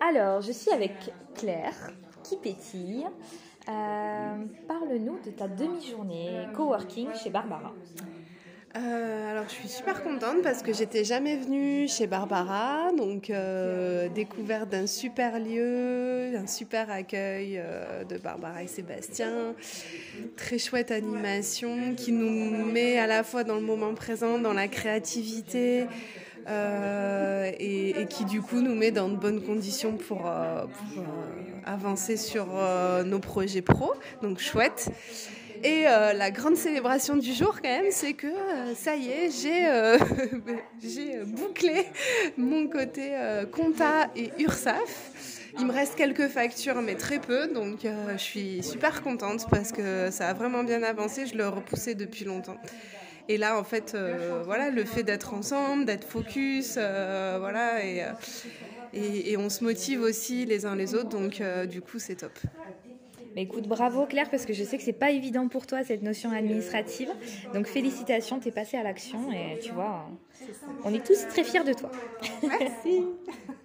Alors, je suis avec Claire, qui pétille. Euh, Parle-nous de ta demi-journée coworking chez Barbara. Euh, alors, je suis super contente parce que j'étais jamais venue chez Barbara, donc euh, découverte d'un super lieu, un super accueil de Barbara et Sébastien, très chouette animation qui nous met à la fois dans le moment présent, dans la créativité. Euh, et, qui du coup nous met dans de bonnes conditions pour, euh, euh, avancer sur nos projets pro, donc chouette. Et euh, la grande célébration du jour, quand même, c'est que euh, ça y est, j'ai euh, bouclé mon côté compta et URSAF. Il me reste quelques factures, mais très peu, donc je suis super contente parce que ça a vraiment bien avancé. Je le repoussais depuis longtemps. Et là, en fait, voilà, le fait d'être ensemble, d'être focus, voilà, et, et, et, on se motive aussi les uns les autres, donc du coup, c'est top. Mais écoute, bravo Claire, parce que je sais que c'est pas évident pour toi cette notion administrative. Donc félicitations, tu es passée à l'action et tu vois, on est tous très fiers de toi. Merci.